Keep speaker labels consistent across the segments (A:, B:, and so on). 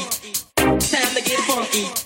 A: funky. Time to get funky.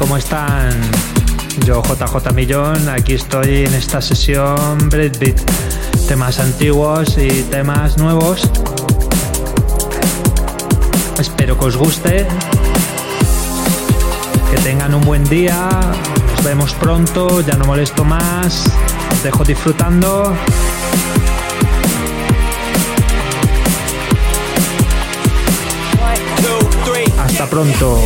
A: ¿Cómo están? Yo, JJ Millón, aquí estoy en esta sesión Breadbeat. Temas antiguos y temas nuevos. Espero que os guste. Que
B: tengan un buen día. Nos vemos pronto. Ya no molesto más. Os dejo disfrutando. Hasta pronto.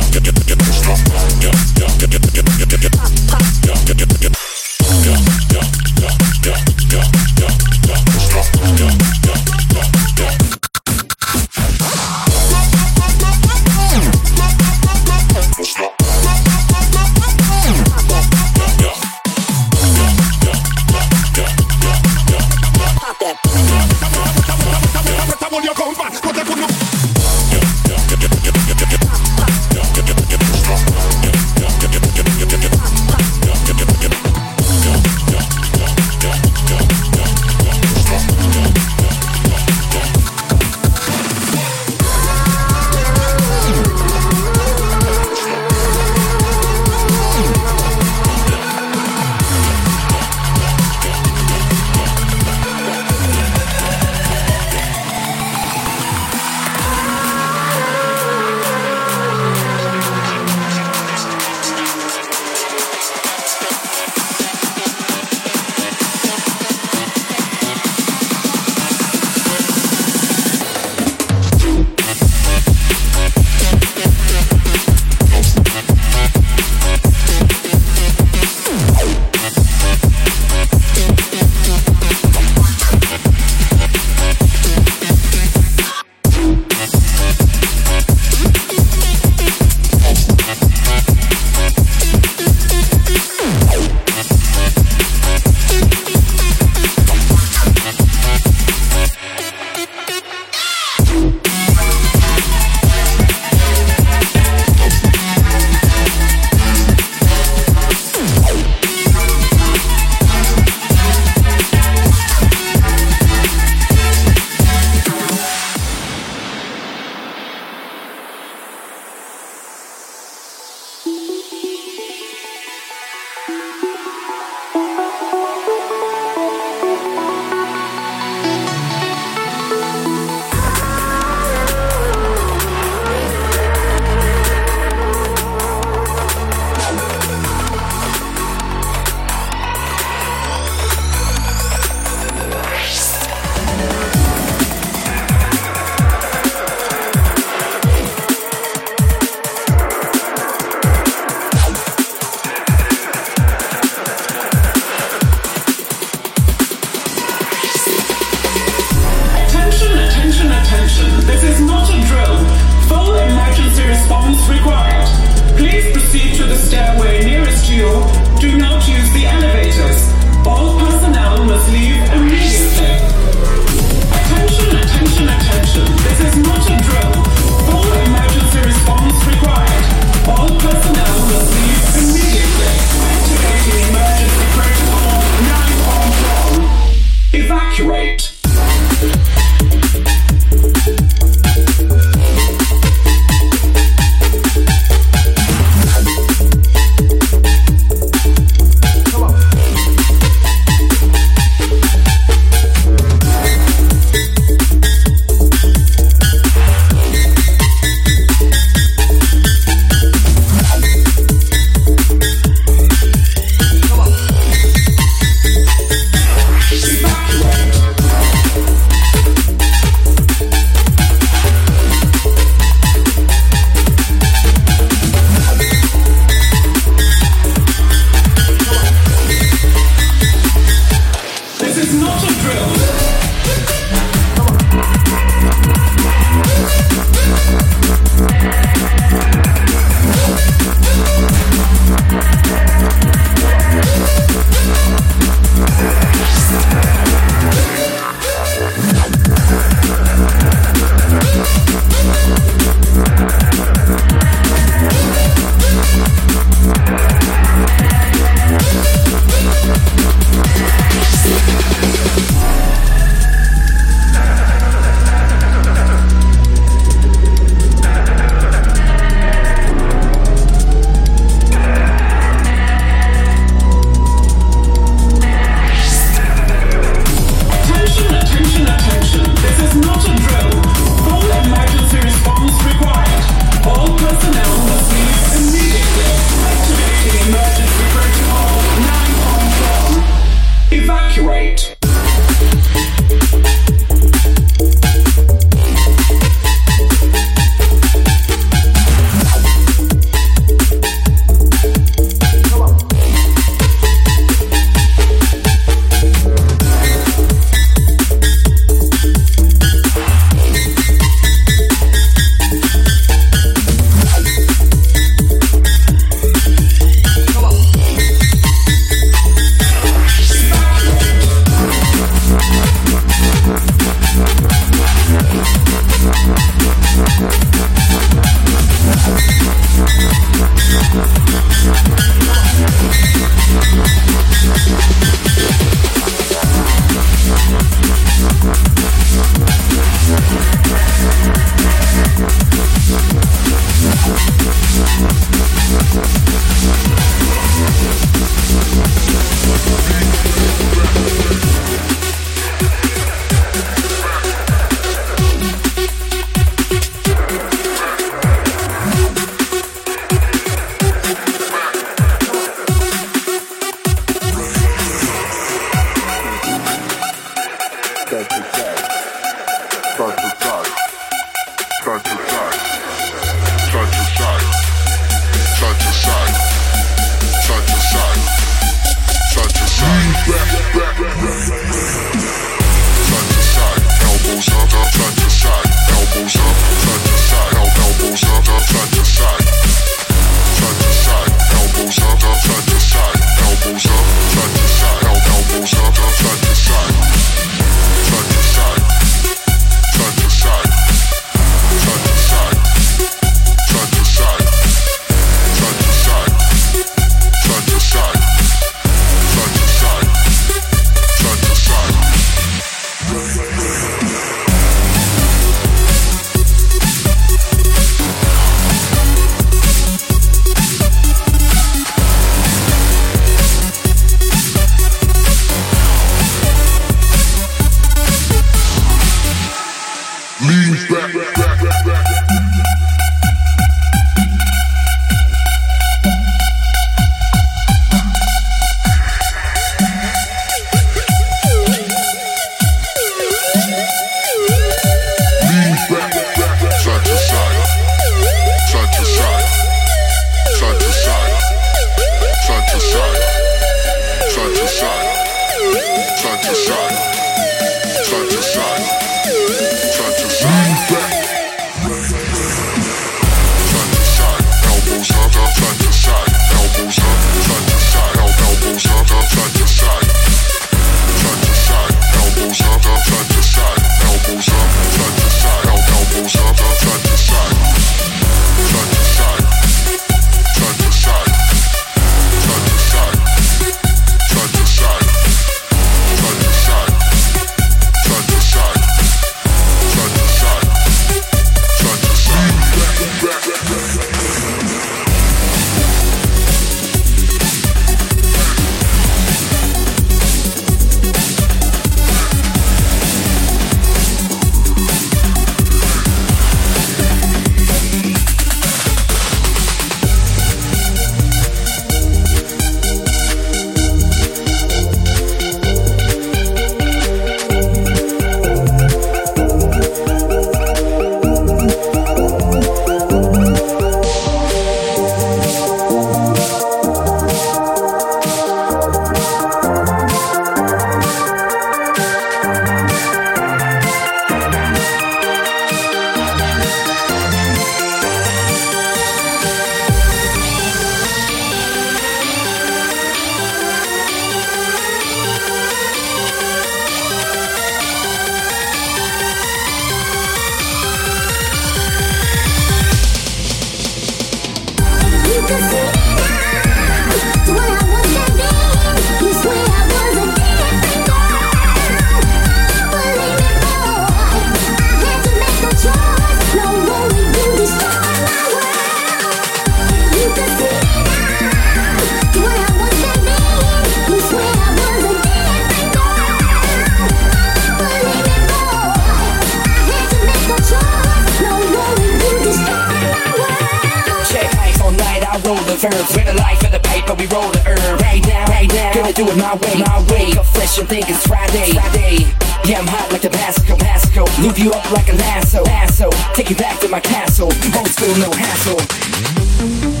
C: verbs.
D: With a life
C: of the paper, we roll the
D: herb.
C: Right now,
D: right
C: now, gonna do it my way, my way. Up fresh and think it's
D: Friday,
C: Friday. Yeah, I'm hot like Tabasco, Pasco. Loop you
D: up like a lasso, lasso.
C: Take you back to my castle. Old school, no hassle.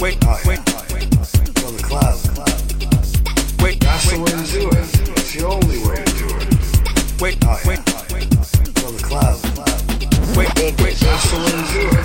D: wait,
C: oh,
D: wait.
C: Well, the cloud.
D: Wait,
C: that's the way to do it. It's the only way to do it.
D: Wait, wait.
C: Well, the cloud.
D: Wait, wait,
C: that's the way to do it.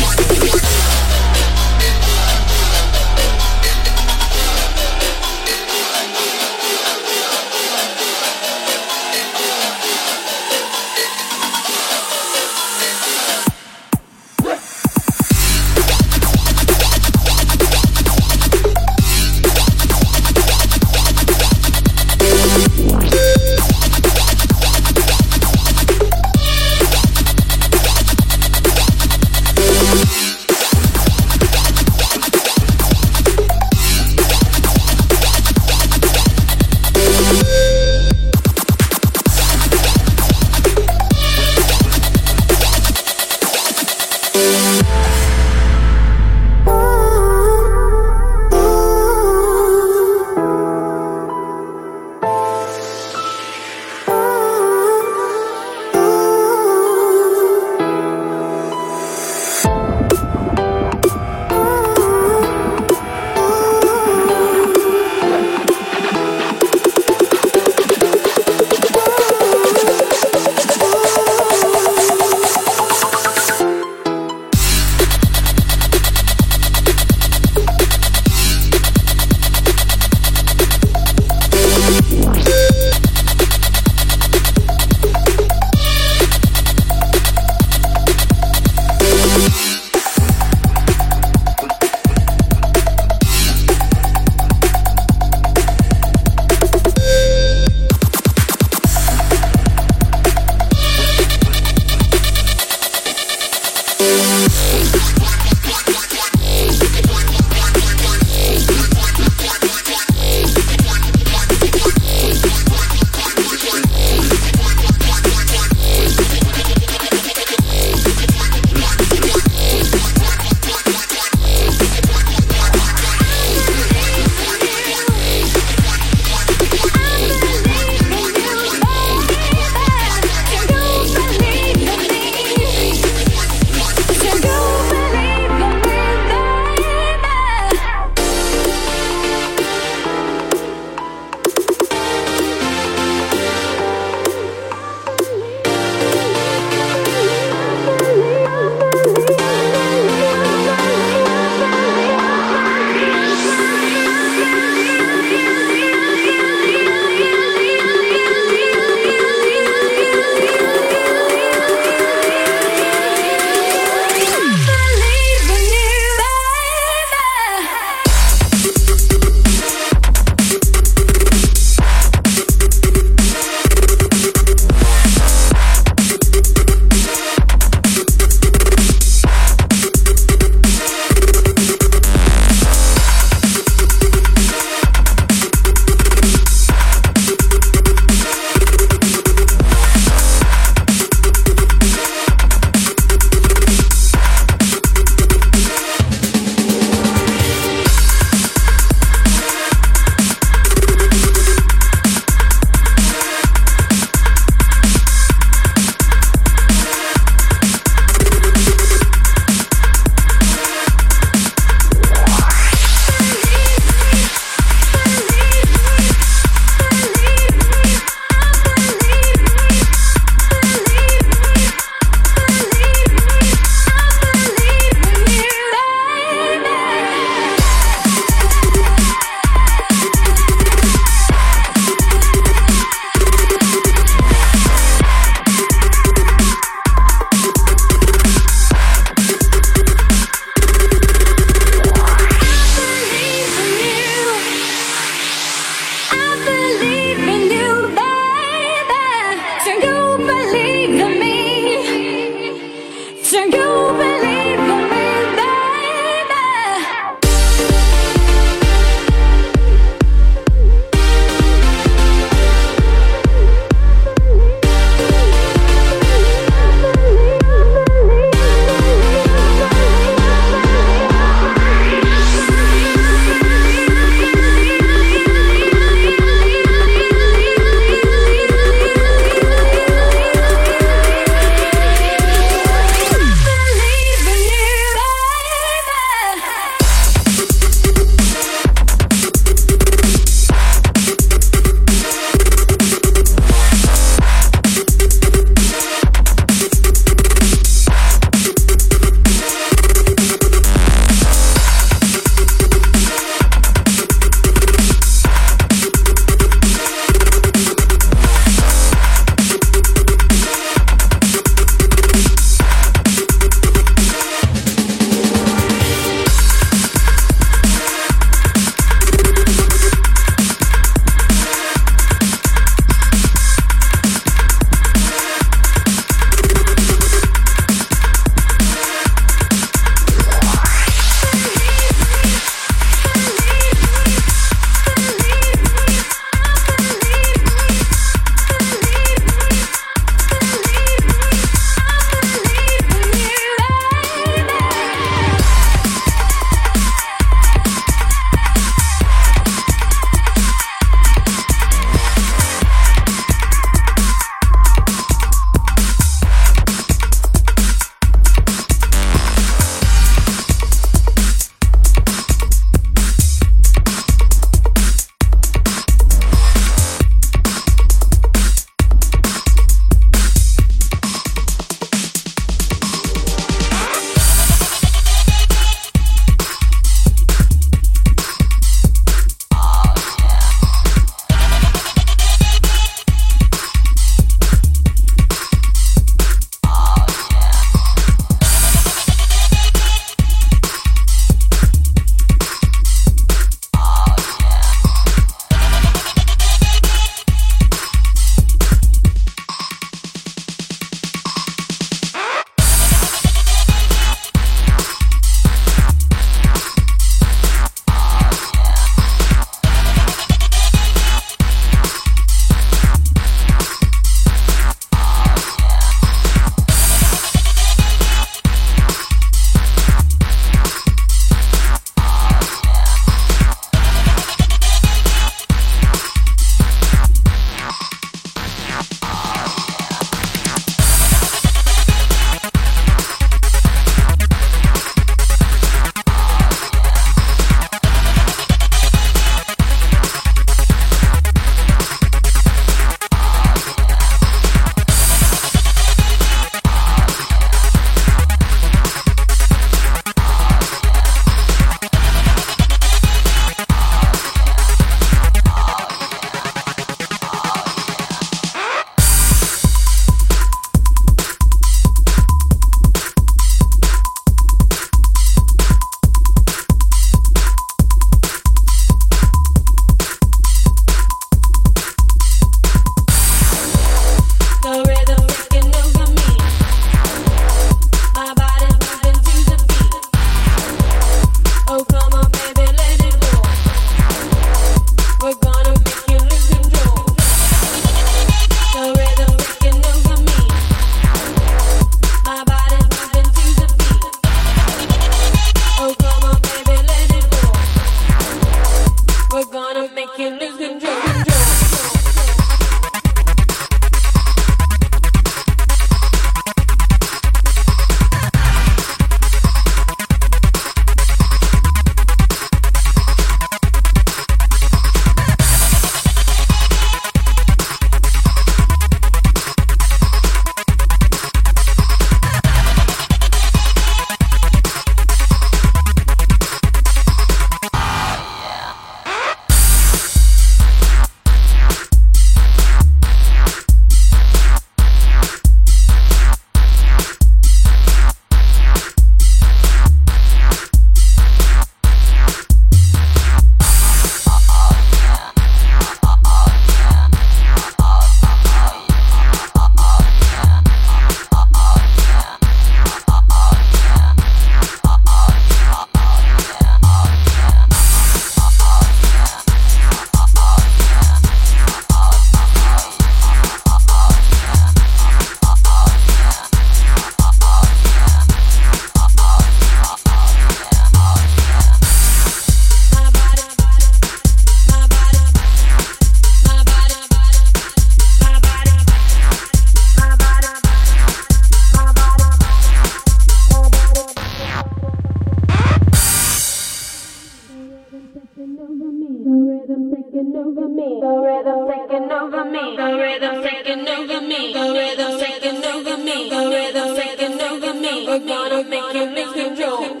C: The rhythm taking
E: over me. The rhythm taking over me. The rhythm taking over me. The rhythm taking over me. We're gonna make it mix control.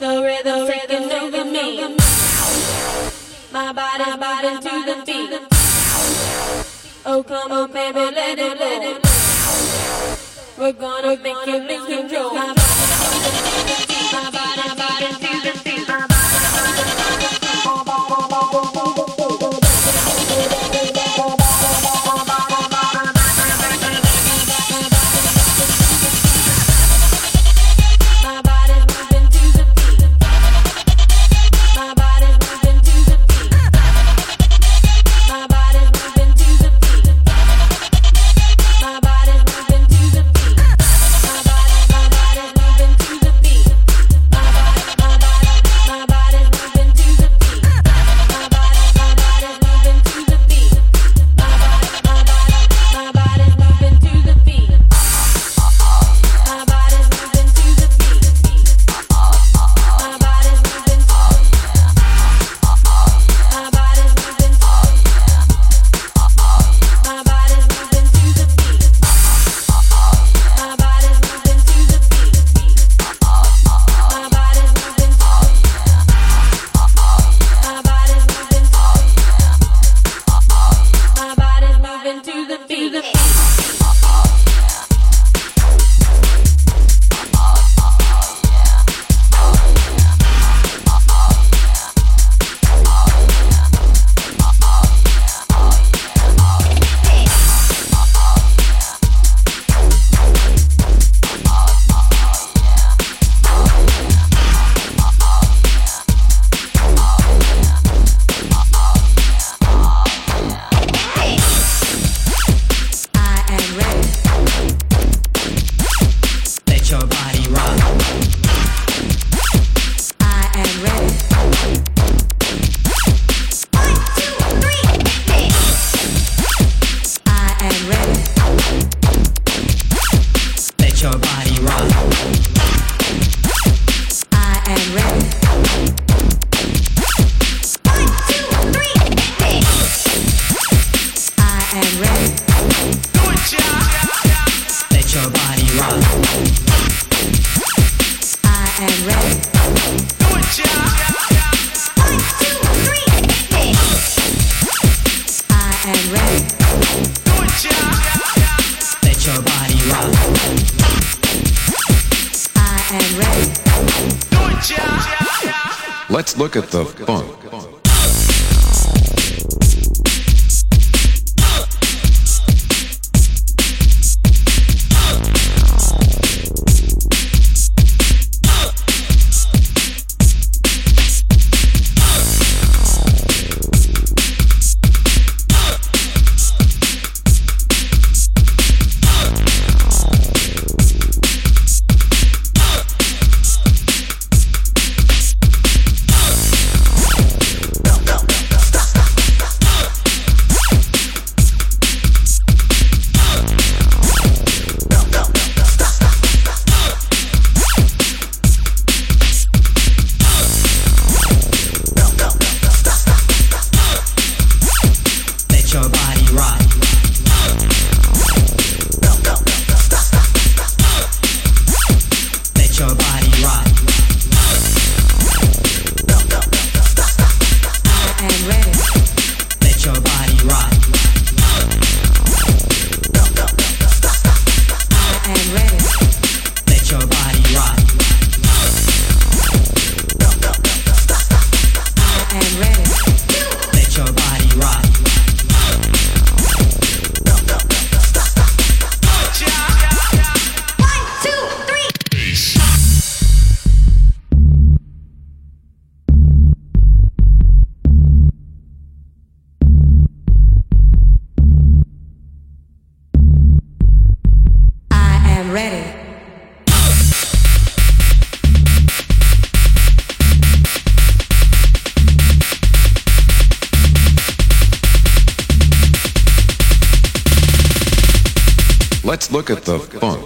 E: The rhythm taking over me. My body, my body to the beat. Oh come on, baby, let it, let it. We're gonna make it mix control.
F: look at the funk.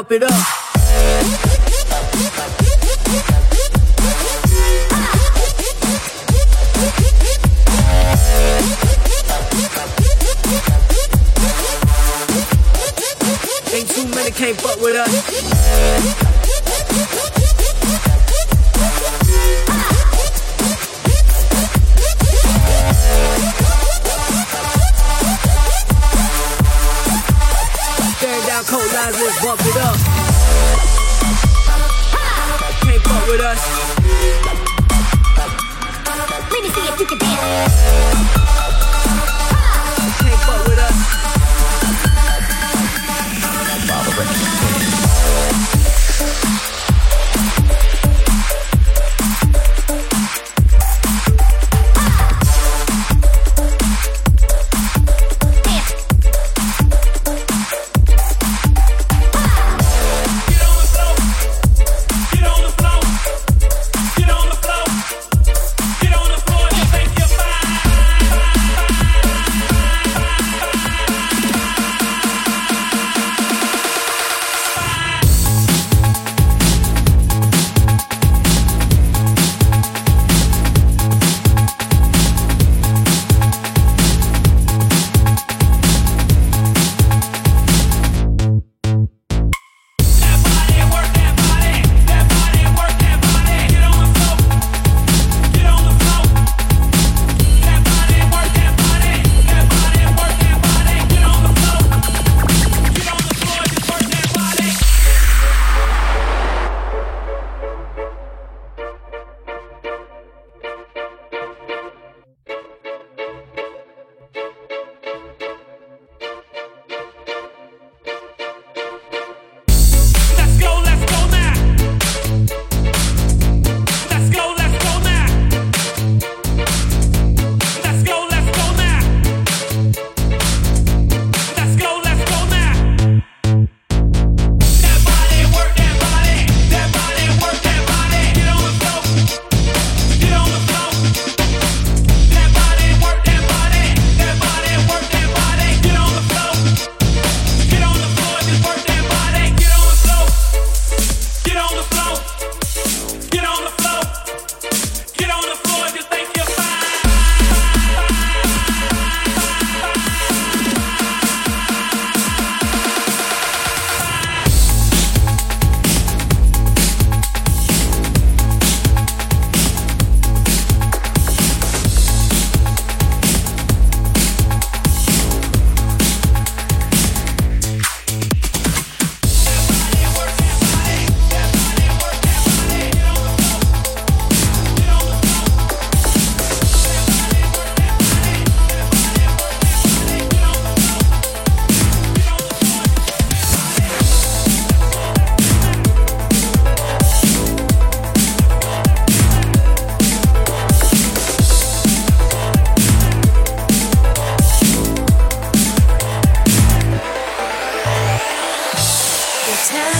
G: up it up.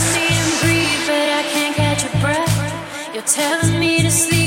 E: see breathe, but I can't catch your breath. You're telling me to sleep.